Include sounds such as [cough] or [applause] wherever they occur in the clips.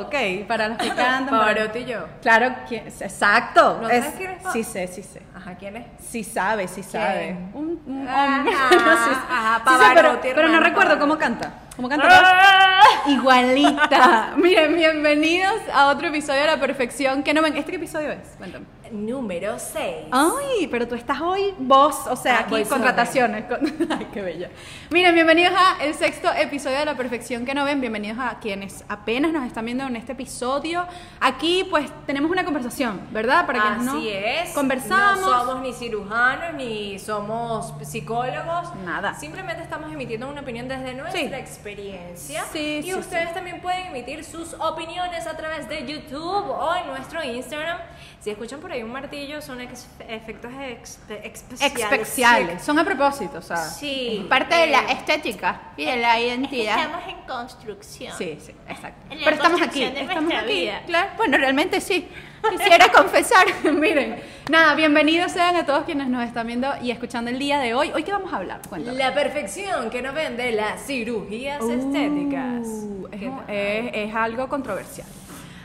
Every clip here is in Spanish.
¿ok? Para los que [laughs] cantan. Pavarotti y yo. Claro, ¿quién- exacto. ¿No es- sabes quién es? Sí sé, sí sé. Ajá, ¿quién es? Sí sabe, sí sabe. Un, un Ajá, hombre. [laughs] Ajá, Sí sé, pero, Pavarotti, pero no recuerdo cómo canta. ¿Cómo canta? [laughs] Igualita. Miren, bienvenidos a otro episodio de La Perfección. ¿Qué no ven? ¿Este qué episodio es? Cuéntame. Número 6. Ay, pero tú estás hoy vos, o sea, Ah, aquí contrataciones. con- [laughs] Ay, qué bella. Miren, bienvenidos a el sexto episodio de La Perfección que no ven. Bienvenidos a quienes apenas nos están viendo en este episodio. Aquí, pues, tenemos una conversación, ¿verdad? Para no Así es. conversamos. No somos ni cirujanos ni somos psicólogos. Nada. Simplemente estamos emitiendo una opinión desde nuestra Sí. experiencia. Sí, y sí, ustedes también pueden emitir sus opiniones a través de YouTube o en nuestro Instagram. Si escuchan por ahí un martillo, son ex- efectos ex- especiales. especiales. Son a propósito, o sea. Sí. Parte de la Eh, estética y de la identidad. Estamos en construcción. Sí, sí, exacto. En la Pero estamos aquí, estamos aquí. vida. Claro, bueno, realmente sí. Quisiera [laughs] confesar, [laughs] miren, nada, bienvenidos sean a todos quienes nos están viendo y escuchando el día de hoy. ¿Hoy qué vamos a hablar? Cuéntame. La perfección que no ven de las cirugías Uh, estéticas. es, es- es algo controversial.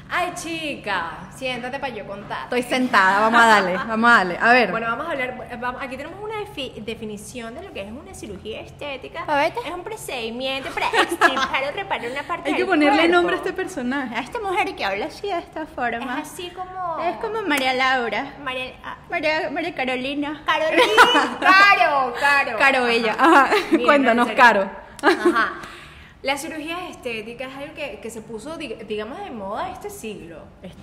Ay, chica, siéntate para yo contar. Estoy sentada, vamos a darle, [laughs] vamos a darle. A ver. Bueno, vamos a hablar. vamos- aquí tenemos una defi- definición de lo que es una cirugía estética. A ver, te- Es un procedimiento para extirpar o reparar una parte hay que del ponerle cuerpo. nombre a este personaje. A esta mujer que habla así de esta Es forma. así como. Es como María Laura. María. ah, María, María Carolina. Carolina. Caro, Caro. Caro Ajá. Bella. Ajá. Cuéntanos. Caro. Ajá. La cirugía estética es algo que, que se puso, dig- digamos, de moda este siglo.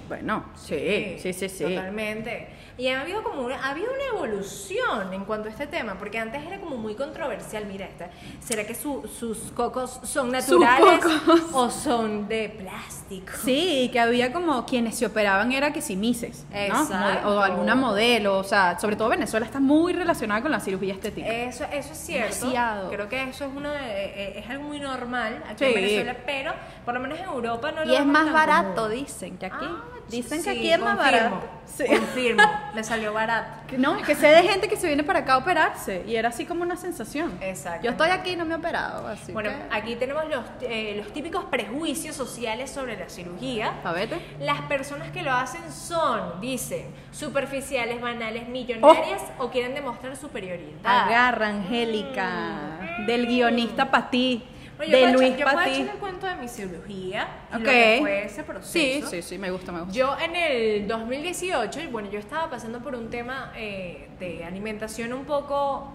Bueno, sí, sí, sí, sí. Totalmente. Y ha habido como una, ha habido una evolución en cuanto a este tema, porque antes era como muy controversial. Mira esta. ¿Será que su- sus cocos son naturales cocos. o son de plástico? Sí, que había como quienes se operaban era que si mises, ¿no? O alguna modelo, o sea, sobre todo Venezuela está muy relacionada con la cirugía estética. Eso, eso es cierto. Demasiado. Creo que eso es uno de- eh, es algo muy normal aquí Sí. en Venezuela, pero por lo menos en Europa no lo y es más barato, común. dicen que aquí. Ah, dicen que aquí es más barato. Sí. Confirmo, [laughs] le salió barato. No, que sé de gente que se viene para acá a operarse y era así como una sensación. Exacto. Yo estoy aquí y no me he operado, así Bueno, que... aquí tenemos los, eh, los típicos prejuicios sociales sobre la cirugía. A vete. Las personas que lo hacen son, dicen, superficiales, banales, millonarias o quieren demostrar superioridad. Agarra, Angélica, del guionista para ti, Bueno, de Luis yo puedo ti. echar el cuento de mi cirugía y Ok. lo que fue ese Sí, proceso. sí, sí, me gusta, me gusta. Yo en el 2018, y bueno, yo estaba pasando por un tema eh, de alimentación un poco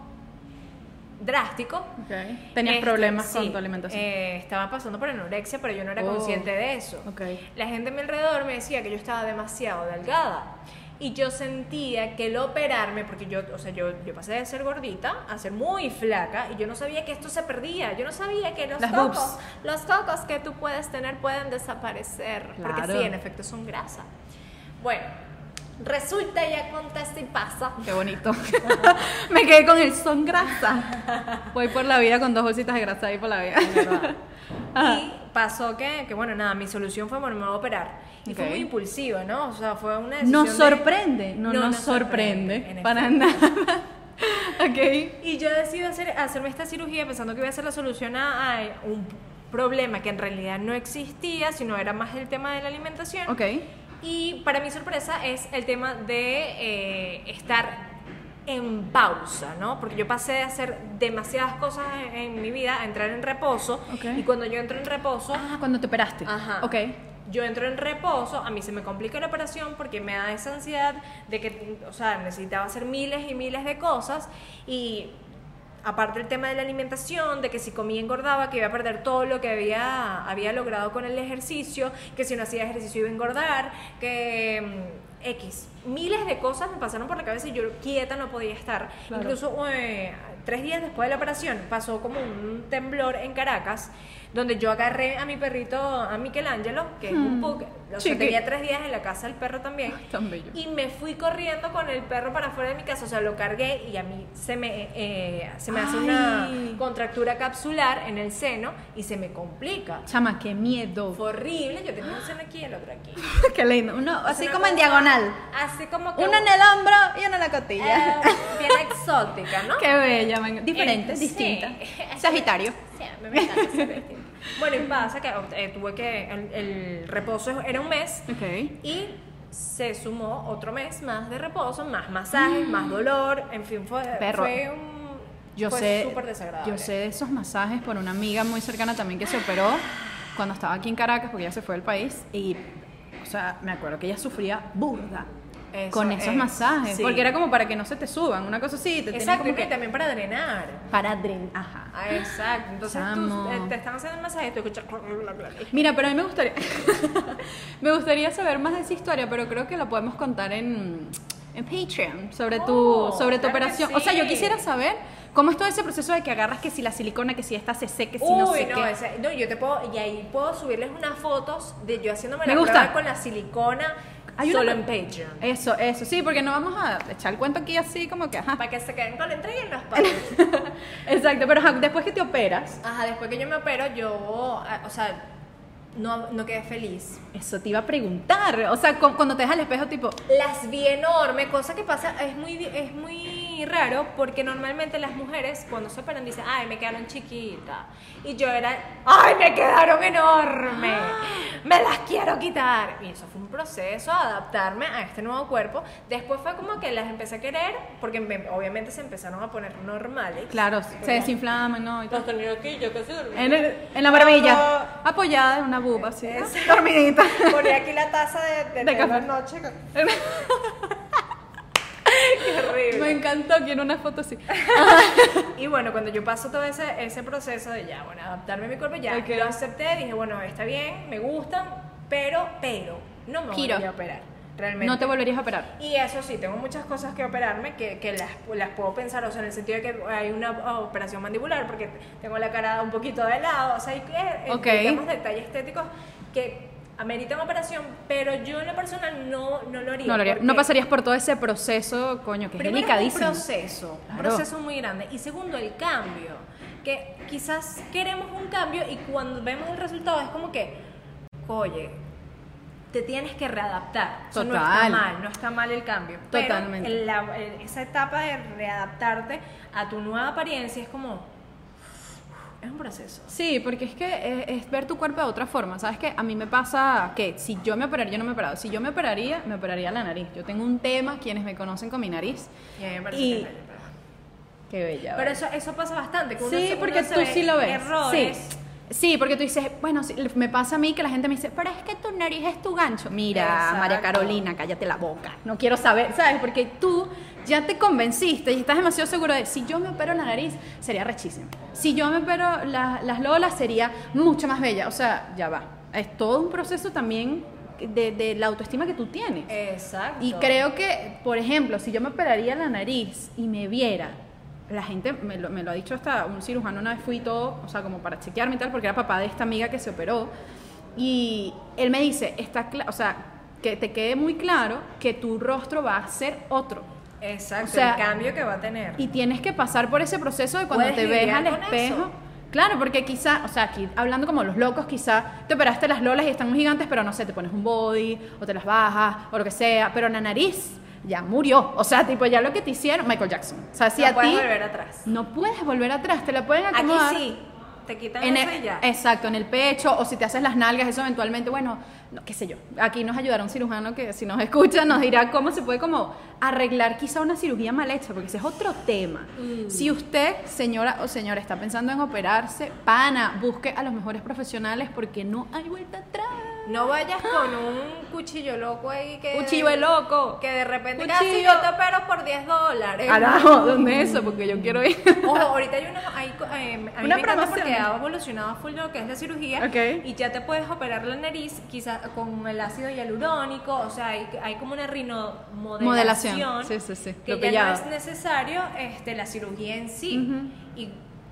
drástico. Ok. Tenías Este, problemas sí, con tu alimentación. eh, estaba pasando por anorexia, pero yo no era Oh. consciente de eso. Ok. La gente a mi alrededor me decía que yo estaba demasiado delgada. Y yo sentía que el operarme, porque yo, o sea, yo, yo pasé de ser gordita a ser muy flaca y yo no sabía que esto se perdía. Yo no sabía que los Las cocos, boobs. los cocos que tú puedes tener pueden desaparecer. Porque sí, en efecto son grasa. Bueno, resulta y acontece y pasa. Qué bonito. [laughs] me quedé con el son grasa. Voy por la vida con dos bolsitas de grasa ahí por la vida. Ajá. Y pasó que, que, bueno, nada, mi solución fue, bueno, me voy a operar. Y fue muy impulsiva, ¿no? O sea, fue una decisión Nos de- sorprende, no, nos sorprende, en para nada. [laughs] ok. Y yo decido hacer, hacerme esta cirugía pensando que iba a ser la solución a, a un problema que en realidad no existía, sino era más el tema de la alimentación. Ok. Y para mi sorpresa es el tema de eh, estar en pausa, ¿no? Porque yo pasé de hacer demasiadas cosas en, en mi vida a entrar en reposo. Y cuando yo entro en reposo, Ah, cuando te operaste. Ajá. Ok. Yo entro en reposo, a mí se me complica la operación porque me da esa ansiedad de que, o sea, necesitaba hacer miles y miles de cosas y aparte el tema de la alimentación, de que si comía engordaba, que iba a perder todo lo que había, había logrado con el ejercicio, que si no hacía ejercicio iba a engordar, que mm, X, miles de cosas me pasaron por la cabeza y yo quieta no podía estar. Claro. Incluso eh, tres días después de la operación pasó como un temblor en Caracas, donde yo agarré a mi perrito, a Michelangelo, que es un pug, o sea, tenía tres días en la casa el perro también, Ay, tan bello. y me fui corriendo con el perro para afuera de mi casa, o sea, lo cargué y a mí se me, eh, se me hace una contractura capsular en el seno y se me complica. Chama, qué miedo. Fue horrible, yo tenía un seno aquí y el otro aquí. [laughs] qué lindo. Uno, así como en diagonal. Así como que... Uno en el hombro y uno en la costilla. eh, [laughs] bien exótica, ¿no? Qué bella, me- diferente, Eh, distinta. sí. [laughs] Sagitario. Sí, me encanta. Bueno, y pasa que eh, tuve que. El, el reposo era un mes Ok. y se sumó otro mes más de reposo, más masajes, más dolor. En fin, fue, Perro. fue un. Yo fue sé, súper desagradable. yo sé de esos masajes por una amiga muy cercana también que se operó cuando estaba aquí en Caracas, porque ella se fue del país y, o sea, me acuerdo que ella sufría burda Eso con esos es, masajes, sí. porque era como para que no se te suban, una cosa así, te Exacto, como y que también para drenar. para dren, ajá. Ah, exacto. Entonces tú, eh, te están haciendo el masaje y tú escuchas. Mira, pero a mí me gustaría [laughs] me gustaría saber más de esa historia, pero creo que la podemos contar en, en Patreon sobre tu Oh, sobre tu claro operación. O sea, yo quisiera saber cómo es todo ese proceso de que agarras que si la silicona, que si esta se seque, que si no Uy, sé no, qué. ese- no, yo te puedo, y ahí puedo subirles unas fotos de yo haciéndome Me la gusta. prueba con la silicona Hay solo en Patreon. Eso, eso, sí, porque no vamos a echar el cuento aquí así como que, ajá. Para que se queden con la entrega y las [laughs] patas. Exacto, pero ajá, después que te operas, Ajá, después que yo me opero, yo, ah, o sea, no, no quedé feliz. eso te iba a preguntar. O sea, cu- cuando te dejas al espejo, tipo, Las vi enorme, cosa que pasa, es muy, es muy raro porque normalmente las mujeres cuando se operan dicen, ay, me quedaron chiquitas. Y yo era, ay, me quedaron enormes, [gasps] me las quiero quitar. Y eso fue un proceso, adaptarme a este nuevo cuerpo. Después fue como que las empecé a querer porque me- obviamente se empezaron a poner normales. claro, se desinflaman, ¿no? Y todo. aquí, yo casi En, el- en la barbilla, apoyada en una buba, así, dormidita. [laughs] Ponía aquí la taza de, de, De café. noche. [laughs] Qué horrible. Me encantó, quiero una foto así. [laughs] Y bueno, cuando yo paso todo ese, ese proceso de ya, bueno, adaptarme a mi cuerpo, ya lo acepté, dije, bueno, está bien, me gustan, pero, pero, no me voy a operar, realmente. No te volverías a operar. Y eso sí, tengo muchas cosas que operarme que, que las, las puedo pensar, o sea, en el sentido de que hay una oh, operación mandibular porque tengo la cara un poquito de lado, o sea, hay que, Ok. digamos, detalles estéticos que ameritan operación, pero yo en lo personal no, no lo haría. No, lo haría. no pasarías por todo ese proceso, coño, que es delicadísimo. un proceso, un Claro. proceso muy grande. Y segundo, el cambio. Que quizás queremos un cambio y cuando vemos el resultado es como que, oye, te tienes que readaptar. O sea, no está mal, no está mal el cambio. Pero Totalmente. en la- en esa etapa de readaptarte a tu nueva apariencia es como, es un proceso. Sí, porque es que es, es ver tu cuerpo de otra forma. ¿Sabes qué? A mí me pasa que si yo me operaría, yo no me he operado. Si yo me operaría, me operaría la nariz. Yo tengo un tema, quienes me conocen con mi nariz. Y a mí me parece Y- que es pero- Qué bella. Pero eso, eso pasa bastante. Que uno Sí, uno porque se tú sí lo ves. Errores. Sí. Sí, porque tú dices, bueno, me pasa a mí que la gente me dice, pero es que tu nariz es tu gancho. Mira, Exacto. María Carolina, cállate la boca. No quiero saber, ¿sabes? Porque tú ya te convenciste y estás demasiado seguro de, si yo me opero la nariz, sería rechísimo. Si yo me opero la- las lolas, sería mucho más bella. O sea, ya va. Es todo un proceso también de, de la autoestima que tú tienes. Exacto. Y creo que, por ejemplo, si yo me operaría la nariz y me viera, la gente me lo, me lo ha dicho hasta un cirujano una vez fui y todo, o sea, como para chequearme y tal, porque era papá de esta amiga que se operó. Y él me dice, está o sea, que te quede muy claro que tu rostro va a ser otro. Exacto, O sea, el cambio que va a tener. Y tienes que pasar por ese proceso de cuando ¿Puedes te ves al espejo. eso? Claro, porque quizá, o sea, aquí hablando como los locos, quizá te operaste las lolas y están muy gigantes, pero no sé, te pones un body o te las bajas o lo que sea, pero la nariz ya murió. O sea, tipo, ya lo que te hicieron, Michael Jackson. O sea, si no a puedes ti volver atrás. no puedes volver atrás, te la pueden Aquí acomodar. sí, te quitan En eso el- y ya. exacto, en el pecho, o si te haces las nalgas, eso eventualmente, bueno, no, qué sé yo. Aquí nos ayudará un cirujano que si nos escucha nos dirá cómo se puede como arreglar quizá una cirugía mal hecha, porque ese es otro tema. Mm. Si usted, señora o señora, está pensando en operarse, pana, busque a los mejores profesionales porque no hay vuelta atrás. No vayas con un cuchillo loco ahí que... Cuchillo de loco. Que de repente Cuchillo. casi yo te opero por 10 dólares. Carajo, ¿dónde es eso? Porque yo quiero ir. Ojo, ahorita hay unos, hay, eh, a mí Una me encanta porque ha evolucionado full lo que es la cirugía Ok. y ya te puedes operar la nariz quizás con el ácido hialurónico, o sea, hay, hay como una rinomodelación Modelación. Sí, sí, sí. que Lo ya pillado. no es necesario este, la cirugía en sí. Ujú. Y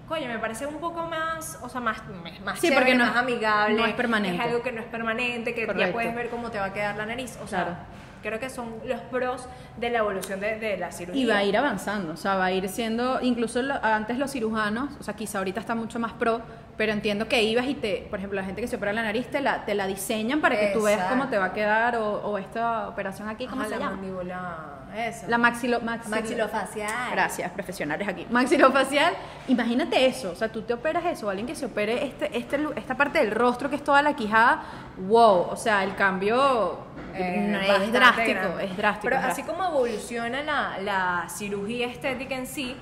coño, me parece un poco más, o sea, más, más Sí, chévere, porque no más es- amigable. no es permanente. Es algo que no es permanente, que ya Correcto. puedes ver cómo te va a quedar la nariz. O sea, Claro. creo que son los pros de la evolución de, de la cirugía. Y va a ir avanzando, o sea, va a ir siendo, incluso lo- antes los cirujanos, o sea, quizá ahorita está mucho más pro, pero entiendo que ibas y te, por ejemplo, la gente que se opera la nariz te la, te la diseñan para que tú veas cómo te va a quedar o, o esta operación aquí, ¿cómo Ajá, se la llama? mandíbula. Eso. La maxilo, maxilo- Maxilofacial. Gracias, profesionales aquí. Maxilofacial, imagínate eso, o sea, tú te operas eso, alguien que se opere este, este, esta parte del rostro que es toda la quijada, wow, o sea, el cambio Eh, no, es drástico, grande. es drástico. Pero es así como evoluciona la, la cirugía estética en sí,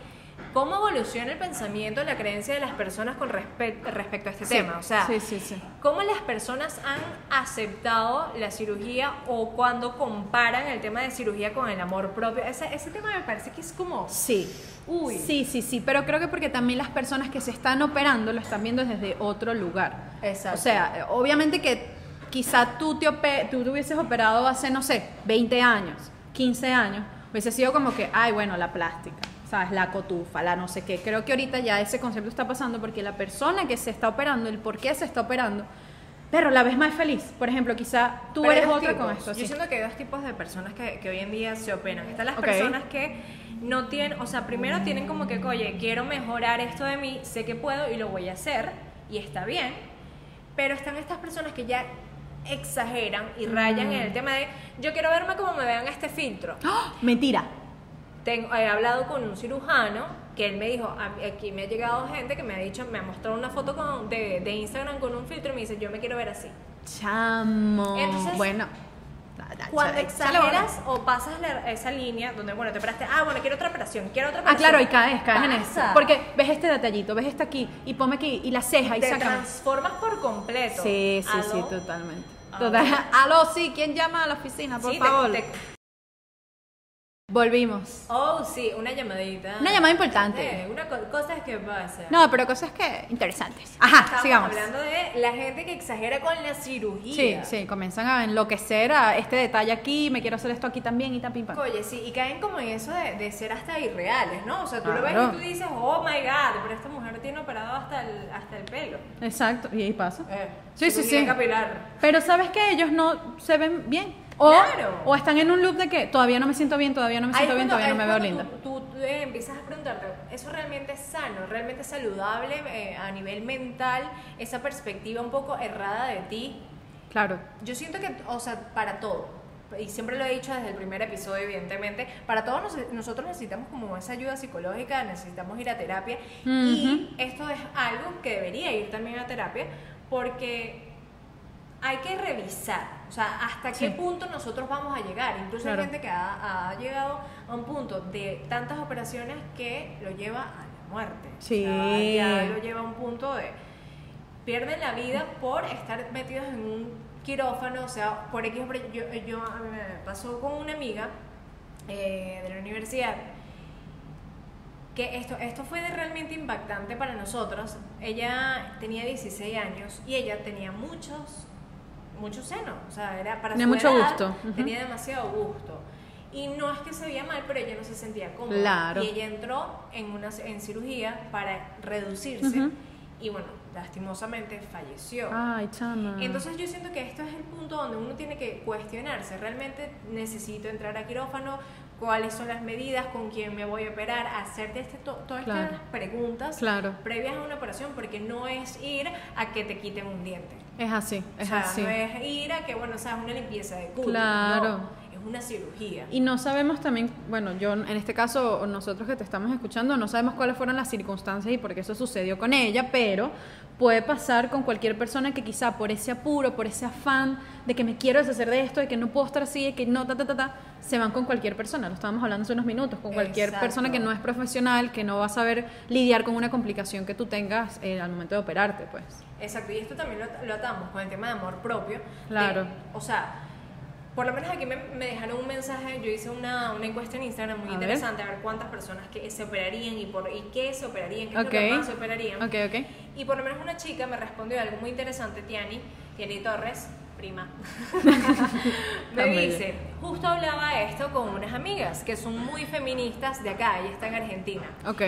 ¿cómo evoluciona el pensamiento, la creencia de las personas con respe- respecto a este Sí, tema? O sea, sí, sí. ¿cómo las personas han aceptado la cirugía o cuando comparan el tema de cirugía con el amor propio? Ese, ese tema me parece que es como... Sí. Uy. Sí, sí, sí, pero creo que porque también las personas que se están operando lo están viendo desde otro lugar. Exacto. O sea, obviamente que quizá tú te, tú te hubieses operado hace, no sé, 20 años, 15 años, hubiese sido como que, ay, bueno, la plástica, ¿sabes? La cotufa, la no sé qué. Creo que ahorita ya ese concepto está pasando porque la persona que se está operando, el por qué se está operando, pero la ves más feliz. Por ejemplo, quizá tú Pero eres otra con tipos. esto. Yo sí. siento que hay dos tipos de personas que, que hoy en día se operan. Están las personas que no tienen, o sea, primero tienen como que, oye, quiero mejorar esto de mí, sé que puedo y lo voy a hacer, y está bien. Pero están estas personas que ya exageran y rayan en el tema de, yo quiero verme como me vean este filtro. ¡Ah! [gasps] Mentira. Tengo, he hablado con un cirujano que él me dijo, aquí me ha llegado gente que me ha dicho, me ha mostrado una foto con- de, de Instagram con un filtro y me dice, yo me quiero ver así. Chamo. Entonces, bueno. Cuando exageras o pasas la- esa línea donde, bueno, te operaste, ah, bueno, quiero otra operación, quiero otra Ah, operación. claro, y caes, caes en eso. Porque ves este detallito, ves este aquí, y ponme aquí, y la ceja, y te sácame. transformas por completo. Sí, sí, sí, ¿Aló? totalmente. Aló. Total. [laughs] Aló, sí, ¿quién llama a la oficina, por Sí, te- favor? te- Volvimos. oh, sí, una llamadita. Una llamada importante. Eh, una co- cosa que pasa. No, pero cosas que interesantes. Ajá, Estamos sigamos. hablando de la gente que exagera con la cirugía. Sí, sí, comienzan a enloquecer a este detalle aquí, me quiero hacer esto aquí también y tan pim pam. Oye, sí, y caen como en eso de, de ser hasta irreales, ¿no? O sea, tú lo ves y tú dices, oh my god, pero esta mujer tiene operado hasta el, hasta el pelo. Exacto, y ahí pasa. Eh, Sí, sí, sí. capilar. Pero sabes que ellos no se ven bien. O, Claro. o están en un loop de que todavía no me siento bien, todavía no me siento bien, todavía no me veo linda. Tú, tú, eh, empiezas a preguntarte, ¿eso realmente es sano, realmente es saludable eh, a nivel mental? Esa perspectiva un poco errada de ti. Claro. Yo siento que, o sea, para todo, y siempre lo he dicho desde el primer episodio, evidentemente, para todo nos- nosotros necesitamos como esa ayuda psicológica, necesitamos ir a terapia, y esto es algo que debería ir también a terapia, porque hay que revisar, o sea, hasta qué Sí. punto nosotros vamos a llegar. Incluso Claro. hay gente que ha, ha llegado a un punto de tantas operaciones que lo lleva a la muerte. O Sí. sea, ya lo lleva a un punto de pierden la vida por estar metidos en un quirófano, o sea, por X yo, me pasó con una amiga eh, de la universidad que esto, esto fue de realmente impactante para nosotros. Ella tenía 16 años y ella tenía muchos, muchos senos, o sea, era para Tenía mucho edad, gusto, ujú. tenía demasiado gusto. Y no es que se veía mal, pero ella no se sentía cómoda. Claro. Y ella entró en una en cirugía para reducirse Ujú. y bueno, lastimosamente falleció. Ay, chama. Entonces yo siento que esto es el punto donde uno tiene que cuestionarse, realmente necesito entrar a quirófano, cuáles son las medidas, con quién me voy a operar, hacerte este, to- todas Claro. estas preguntas Claro. previas a una operación, porque no es ir a que te quiten un diente. Es así, es o sea, así. no es ir a que, bueno, o sea, una limpieza de culo. Claro. no, una cirugía. Y no sabemos también, bueno, yo en este caso, nosotros que te estamos escuchando, no sabemos cuáles fueron las circunstancias y por qué eso sucedió con ella, pero puede pasar con cualquier persona que quizá por ese apuro, por ese afán de que me quiero deshacer de esto, de que no puedo estar así, de que no, ta, ta, ta, ta, se van con cualquier persona. Lo estábamos hablando hace unos minutos, con cualquier Exacto. persona que no es profesional, que no va a saber lidiar con una complicación que tú tengas eh, al momento de operarte, pues. Exacto, y esto también lo, lo atamos con el tema de amor propio. de- Claro. o sea, por lo menos aquí me, me dejaron un mensaje, yo hice una, una encuesta en Instagram muy A ver. interesante, a ver cuántas personas que se operarían y por y qué se operarían, qué es Ok. lo que más se operarían. Ok, ok. Y por lo menos una chica me respondió algo muy interesante, Tiani, Tiani Torres, prima. [laughs] me dice, justo hablaba esto con unas amigas que son muy feministas de acá, ella está en Argentina. Ok.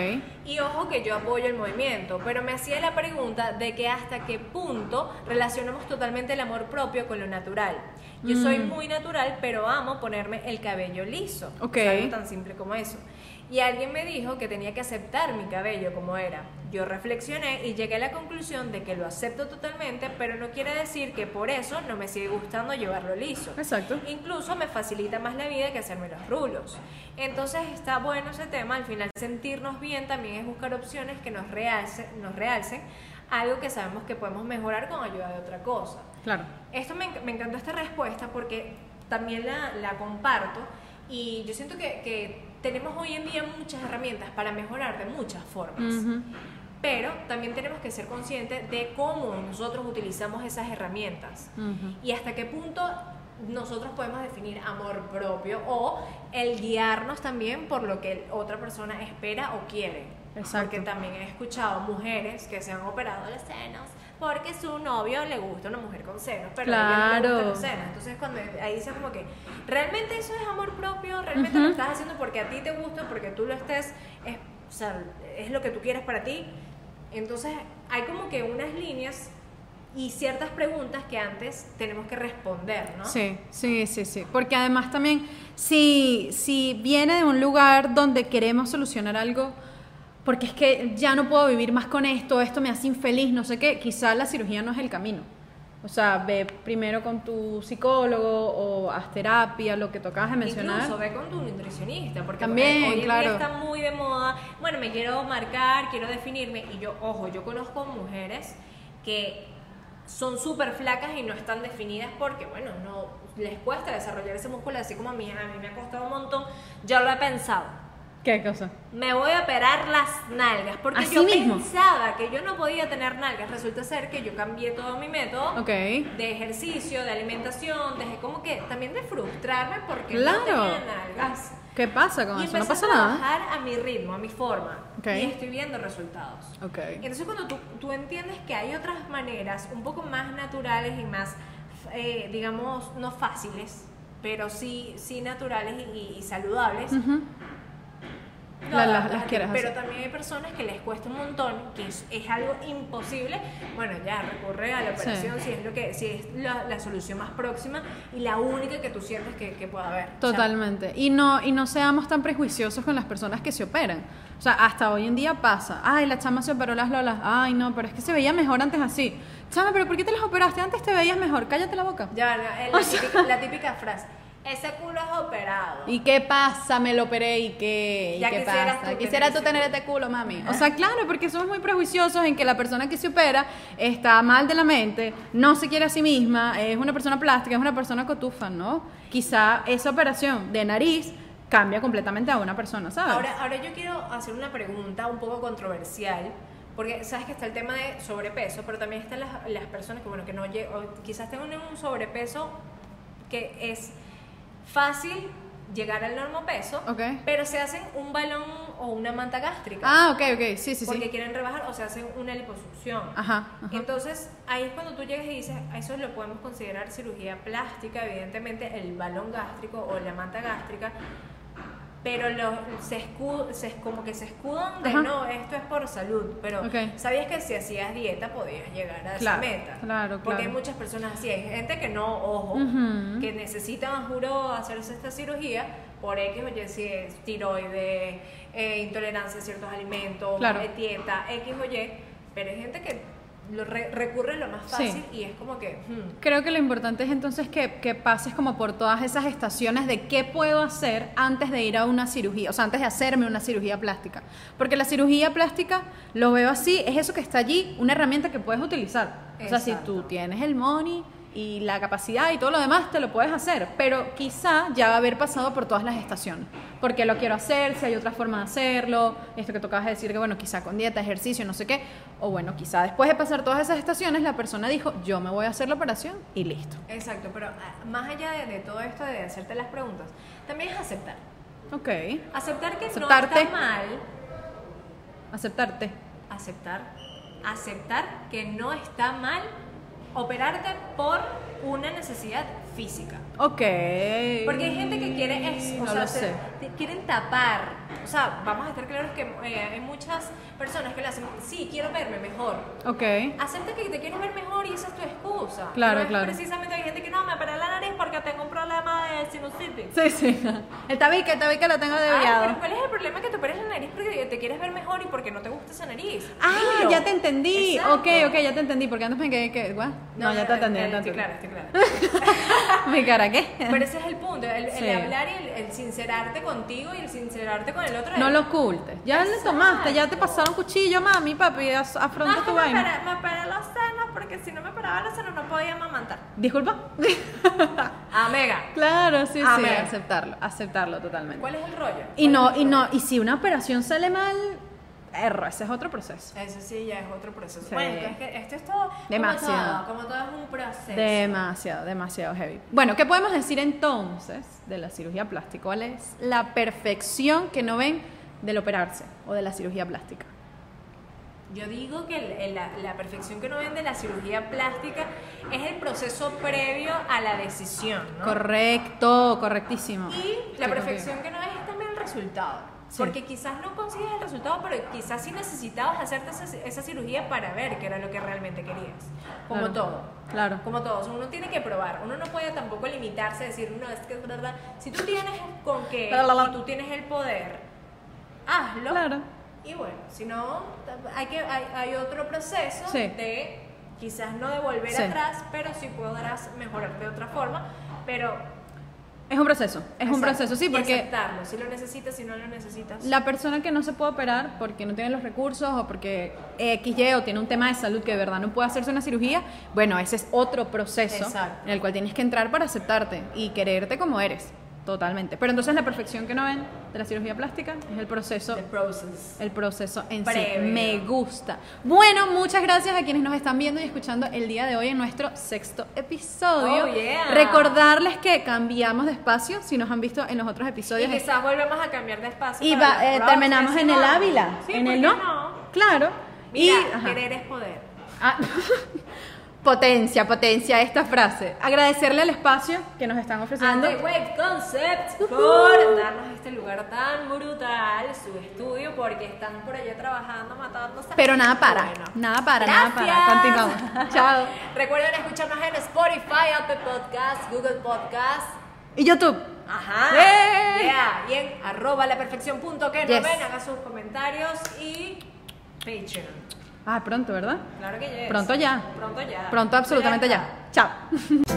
Y ojo que yo apoyo el movimiento, pero me hacía la pregunta de que hasta qué punto relacionamos totalmente el amor propio con lo natural. Yo soy Mm. muy natural, pero amo ponerme el cabello liso. Ok. O sea, algo tan simple como eso. Y alguien me dijo que tenía que aceptar mi cabello como era. Yo reflexioné y llegué a la conclusión de que lo acepto totalmente, pero no quiere decir que por eso no me sigue gustando llevarlo liso. Exacto. Incluso me facilita más la vida que hacerme los rulos. Entonces está bueno ese tema, al final sentirnos bien también es buscar opciones que nos realcen, nos realcen algo que sabemos que podemos mejorar con ayuda de otra cosa. Claro. Esto me, me encantó esta respuesta porque también la, la comparto y yo siento que, que tenemos hoy en día muchas herramientas para mejorar de muchas formas. Pero también tenemos que ser conscientes de cómo nosotros utilizamos esas herramientas y hasta qué punto nosotros podemos definir amor propio o el guiarnos también por lo que otra persona espera o quiere. Exacto. Porque también he escuchado mujeres que se han operado los senos porque su novio le gusta una mujer con senos, pero a ella no le Claro. los senos. Entonces cuando ahí dice como que realmente eso es amor propio, realmente lo estás haciendo porque a ti te gusta, porque tú lo estés, es, o sea, es lo que tú quieres para ti. Entonces hay como que unas líneas y ciertas preguntas que antes tenemos que responder, ¿no? Sí, sí, sí, sí. Porque además también, si, si viene de un lugar donde queremos solucionar algo, porque es que ya no puedo vivir más con esto, esto me hace infeliz, no sé qué, quizá la cirugía no es el camino. O sea, ve primero con tu psicólogo o haz terapia, lo que tocabas de mencionar. Incluso ve con tu nutricionista, porque También, hoy en claro. día está muy de moda. Bueno, me quiero marcar, quiero definirme. Y yo, ojo, yo conozco mujeres que son súper flacas y no están definidas porque, bueno, no les cuesta desarrollar ese músculo, así como a mí, a mí me ha costado un montón. Yo lo he pensado. ¿Qué cosa? Me voy a operar las nalgas porque ¿Así yo mismo? pensaba que yo no podía tener nalgas. Resulta ser que yo cambié todo mi método de ejercicio, de alimentación, dejé como que también de frustrarme porque no Claro. tenía nalgas. ¿Qué pasa con y eso? No pasa a nada. trabajar a mi ritmo, a mi forma. Ok. Y estoy viendo resultados. Ok. Entonces cuando tú, tú entiendes que hay otras maneras un poco más naturales y más, eh, digamos, no fáciles, pero sí, sí naturales y, y saludables, Ujú. Lo La- las- las quieres Pero hacer. también hay personas que les cuesta un montón, que es, es algo imposible. Bueno, ya recurre a la Sí. operación si es lo que si es la, la solución más próxima y la única que tú sientes que, que pueda haber. O sea, Totalmente. Y no, y no seamos tan prejuiciosos con las personas que se operan. O sea, hasta hoy en día pasa. Ay, la chama se operó las lolas. Ay, no, pero es que se veía mejor antes así. Chama, pero ¿por qué te las operaste? Antes te veías mejor. Cállate la boca. ya, la, la O sea- típica, la típica frase. Ese culo es operado. ¿Y qué pasa? Me lo operé y qué, ¿Y Ya qué quisieras pasa? tú Quisiera tú tener este culo, mami. O sea, claro, porque somos muy prejuiciosos en que la persona que se opera está mal de la mente, no se quiere a sí misma, es una persona plástica, es una persona cotufa, ¿no? Quizá esa operación de nariz cambia completamente a una persona, ¿sabes? Ahora, ahora yo quiero hacer una pregunta un poco controversial, porque sabes que está el tema de sobrepeso, pero también están las, las personas que, bueno, que no quizás tengan un sobrepeso que es fácil llegar al normopeso, Ok. pero se hacen un balón o una manta gástrica. Ah, ok, ok, sí, sí, porque sí. quieren rebajar o se hacen una liposucción. Ajá, ajá. Entonces, ahí es cuando tú llegas y dices, a eso lo podemos considerar cirugía plástica, evidentemente el balón gástrico o la manta gástrica, pero lo, se, como que se escudan de Ajá. no, esto es por salud, pero sabías que si hacías dieta podías llegar a Claro, esa meta. claro, Porque claro. hay muchas personas así, hay gente que no, ojo, que necesitan, juro, hacerse esta cirugía por X o Y, si es tiroides, eh, intolerancia a ciertos alimentos, eh, dieta, X o Y, pero hay gente que lo re- recurre lo más Sí. fácil y es como que, hmm, Creo que lo importante es entonces que, que pases como por todas esas estaciones de qué puedo hacer antes de ir a una cirugía, o sea, antes de hacerme una cirugía plástica. Porque la cirugía plástica, lo veo así, es eso que está allí, una herramienta que puedes utilizar. O sea, si Exacto. tú tienes el money y la capacidad y todo lo demás, te lo puedes hacer. Pero quizá ya haber pasado por todas las estaciones. ¿Por qué lo quiero hacer? Si hay otra forma de hacerlo. Esto que tocabas de decir que, bueno, quizá con dieta, ejercicio, no sé qué. O bueno, quizá después de pasar todas esas estaciones, la persona dijo, yo me voy a hacer la operación y listo. exacto, pero ah, más allá de, de todo esto de hacerte las preguntas, también es aceptar. Ok. Aceptar que Aceptarte. no está mal, Aceptarte. aceptar, aceptar que no está mal operarte por una necesidad física. Ok. Porque hay gente que quiere, ex- o No sea, lo sé. Te quieren tapar. O sea, vamos a estar claros que eh, hay muchas personas que le hacen, sí, quiero verme mejor. Ok. Acepta que te quieres ver mejor y esa es tu excusa. Claro, no claro. Precisamente hay gente que no, me operé la nariz porque tengo un problema de sinusitis. Sí, sí. El tabique, el tabique lo tengo Ay, desviado. pero ¿cuál es el problema que te operes la nariz porque te quieres ver mejor y porque no te gusta esa nariz? Ah, Dilo. ya te entendí. Exacto. Ok, ok, ya te entendí. Porque antes me quedé que. ¿what? No, ya te entendí. eh, Estoy clara, estoy clara. [laughs] Mi cara, ¿qué? Pero ese es el punto, el, el Sí. hablar y el, el sincerarte contigo y el sincerarte con el otro. No lo ocultes. Ya le tomaste, ya te pasaron cuchillo, mami, papi. Afronta No, tu me vaina. operé- me operé los senos porque si no me operaba los senos no podía amamantar. Disculpa. [laughs] Amega, claro, sí, sí. Aceptarlo, aceptarlo totalmente. ¿cuál es el rollo? Y ¿Cuál no, y no, y si una operación sale mal, erro, ese es otro proceso. Eso sí, ya es otro proceso. Sí. Bueno, es que esto es todo. Demasiado. Como todo, como todo es un proceso. Demasiado, demasiado heavy. Bueno, ¿qué podemos decir entonces de la cirugía plástica? ¿Cuál es la perfección que no ven del operarse o de la cirugía plástica? Yo digo que la, la perfección que uno ven de la cirugía plástica es el proceso previo a la decisión, ¿no? Correcto, correctísimo. Y la Estoy perfección que no es también el resultado. Sí. Porque quizás no consigues el resultado, pero quizás sí necesitabas hacerte esa, esa cirugía para ver qué era lo que realmente querías. Como Claro. todo. Claro. Como todo. O sea, uno tiene que probar. Uno no puede tampoco limitarse a decir, no, es que es verdad. Si tú tienes con qué La, la, la. y tú tienes el poder, hazlo. Claro. Y bueno, si no, hay, que, hay, hay otro proceso Sí. de quizás no de volver Sí. atrás, pero sí podrás mejorar de otra forma. Pero Es un proceso, es un proceso, sí, Y porque aceptarlo, si lo necesitas, si no lo necesitas. la persona que no se puede operar porque no tiene los recursos o porque XY o tiene un tema de salud que de verdad no puede hacerse una cirugía, bueno, ese es otro proceso Exacto. en el cual tienes que entrar para aceptarte y quererte como eres, totalmente. Pero entonces la perfección que no ven de la cirugía plástica es el proceso The process. el proceso en Previo. sí. Me gusta. Bueno, muchas gracias a quienes nos están viendo y escuchando el día de hoy en nuestro sexto episodio. Oh, yeah. Recordarles que cambiamos de espacio, si nos han visto en los otros Y episodios. quizás volvemos a cambiar de espacio. Y va- eh, terminamos en el. Ávila. Sí, en ¿por el no. no? Claro. Mira, y querer es poder. Ah, [laughs] potencia, potencia esta frase. Agradecerle al espacio que nos están And ofreciendo. the Wave Concept por darnos este lugar tan brutal, su estudio, porque están por allá trabajando, matándose. Pero nada para, Bueno. nada para, nada para. Continuamos. [laughs] Chao. Recuerden escucharnos en Spotify, Apple Podcast, Google Podcast. Y YouTube. Ajá. ¡Eh! Yeah. Y en arroba la perfección punto que no Yes. ven, hagan sus comentarios y Patreon. Ah, pronto, ¿verdad? Claro que yes. Pronto ya. Pronto ya. Pronto, absolutamente ya. Chao. [laughs]